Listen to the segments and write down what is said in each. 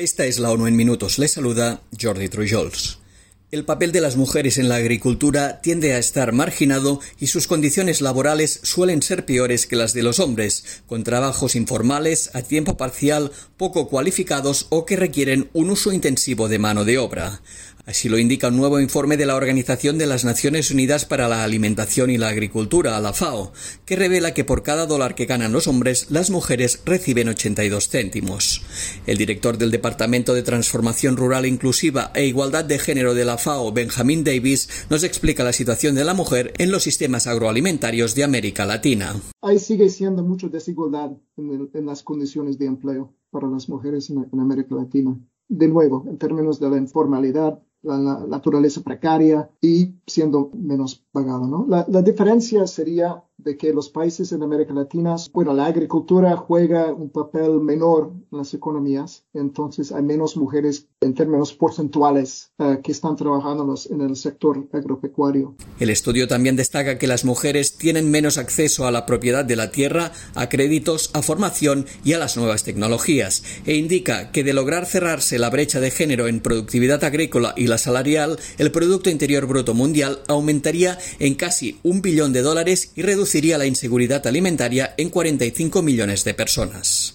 Esta es la ONU en minutos. Les saluda Jordi Trujols. El papel de las mujeres en la agricultura tiende a estar marginado y sus condiciones laborales suelen ser peores que las de los hombres, con trabajos informales, a tiempo parcial, poco cualificados o que requieren un uso intensivo de mano de obra. Así lo indica un nuevo informe de la Organización de las Naciones Unidas para la Alimentación y la Agricultura, la FAO, que revela que por cada dólar que ganan los hombres, las mujeres reciben 82 céntimos. El director del Departamento de Transformación Rural Inclusiva e Igualdad de Género de la FAO, Benjamin Davis, nos explica la situación de la mujer en los sistemas agroalimentarios de América Latina. Hay sigue siendo mucha desigualdad en, las condiciones de empleo para las mujeres en América Latina. De nuevo, en términos de la informalidad, la, naturaleza precaria y siendo menos pagado. ¿no? La, la, diferencia sería de que los países en América Latina, bueno, la agricultura juega un papel menor en las economías, entonces hay menos mujeres en términos porcentuales eh, que están trabajando en el sector agropecuario. El estudio también destaca que las mujeres tienen menos acceso a la propiedad de la tierra, a créditos, a formación y a las nuevas tecnologías, e indica que de lograr cerrarse la brecha de género en productividad agrícola y la salarial, el Producto Interior Bruto Mundial aumentaría en casi un billón de dólares y reduciría reduciría la inseguridad alimentaria en 45 millones de personas.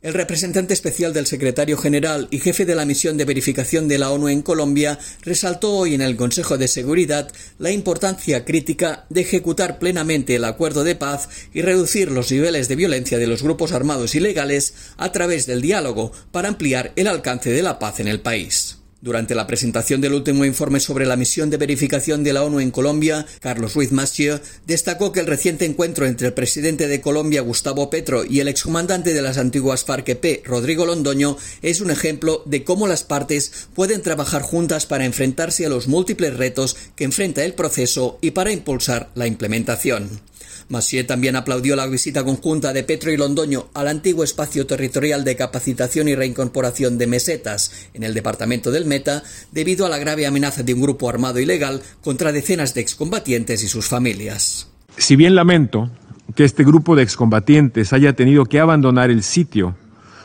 El representante especial del secretario general y jefe de la misión de verificación de la ONU en Colombia resaltó hoy en el Consejo de Seguridad la importancia crítica de ejecutar plenamente el acuerdo de paz y reducir los niveles de violencia de los grupos armados ilegales a través del diálogo para ampliar el alcance de la paz en el país. Durante la presentación del último informe sobre la misión de verificación de la ONU en Colombia, Carlos Ruiz Massieu destacó que el reciente encuentro entre el presidente de Colombia, Gustavo Petro, y el excomandante de las antiguas FARC-EP, Rodrigo Londoño, es un ejemplo de cómo las partes pueden trabajar juntas para enfrentarse a los múltiples retos que enfrenta el proceso y para impulsar la implementación. Massieu también aplaudió la visita conjunta de Petro y Londoño al antiguo espacio territorial de capacitación y reincorporación de mesetas en el departamento del Meta debido a la grave amenaza de un grupo armado ilegal contra decenas de excombatientes y sus familias. Si bien lamento que este grupo de excombatientes haya tenido que abandonar el sitio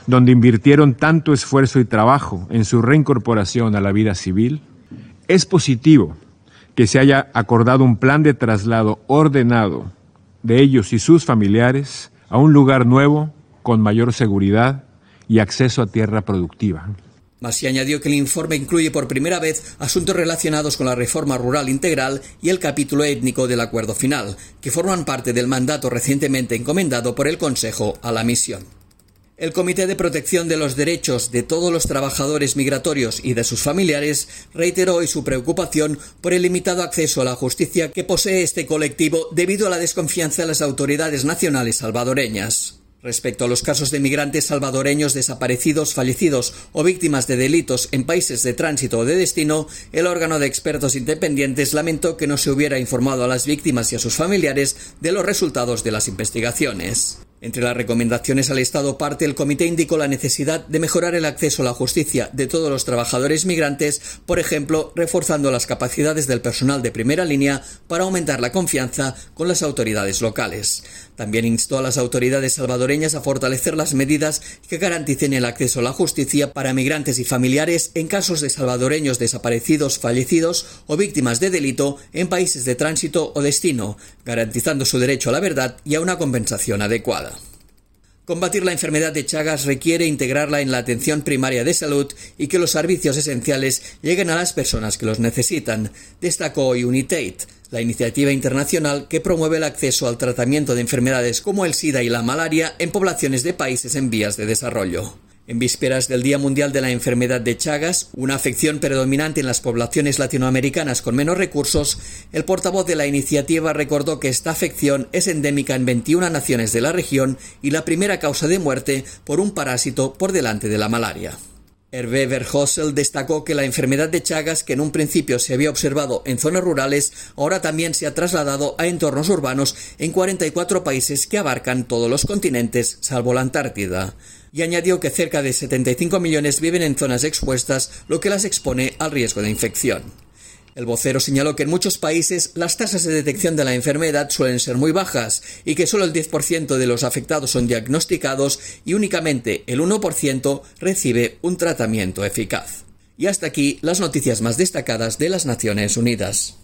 donde invirtieron tanto esfuerzo y trabajo en su reincorporación a la vida civil, es positivo que se haya acordado un plan de traslado ordenado de ellos y sus familiares a un lugar nuevo, con mayor seguridad y acceso a tierra productiva. Masi añadió que el informe incluye por primera vez asuntos relacionados con la reforma rural integral y el capítulo étnico del acuerdo final, que forman parte del mandato recientemente encomendado por el Consejo a la misión. El Comité de Protección de los Derechos de todos los trabajadores migratorios y de sus familiares reiteró hoy su preocupación por el limitado acceso a la justicia que posee este colectivo debido a la desconfianza de las autoridades nacionales salvadoreñas. Respecto a los casos de migrantes salvadoreños desaparecidos, fallecidos o víctimas de delitos en países de tránsito o de destino, el órgano de expertos independientes lamentó que no se hubiera informado a las víctimas y a sus familiares de los resultados de las investigaciones. Entre las recomendaciones al Estado parte, el comité indicó la necesidad de mejorar el acceso a la justicia de todos los trabajadores migrantes, por ejemplo, reforzando las capacidades del personal de primera línea para aumentar la confianza con las autoridades locales. También instó a las autoridades salvadoreñas a fortalecer las medidas que garanticen el acceso a la justicia para migrantes y familiares en casos de salvadoreños desaparecidos, fallecidos o víctimas de delito en países de tránsito o destino, garantizando su derecho a la verdad y a una compensación adecuada. Combatir la enfermedad de Chagas requiere integrarla en la atención primaria de salud y que los servicios esenciales lleguen a las personas que los necesitan, destacó hoy Unitate, la iniciativa internacional que promueve el acceso al tratamiento de enfermedades como el SIDA y la malaria en poblaciones de países en vías de desarrollo. En vísperas del Día Mundial de la Enfermedad de Chagas, una afección predominante en las poblaciones latinoamericanas con menos recursos, el portavoz de la iniciativa recordó que esta afección es endémica en 21 naciones de la región y la primera causa de muerte por un parásito por delante de la malaria. Hervé Verhossel destacó que la enfermedad de Chagas, que en un principio se había observado en zonas rurales, ahora también se ha trasladado a entornos urbanos en 44 países que abarcan todos los continentes, salvo la Antártida y añadió que cerca de 75 millones viven en zonas expuestas, lo que las expone al riesgo de infección. El vocero señaló que en muchos países las tasas de detección de la enfermedad suelen ser muy bajas y que solo el 10% de los afectados son diagnosticados y únicamente el 1% recibe un tratamiento eficaz. Y hasta aquí las noticias más destacadas de las Naciones Unidas.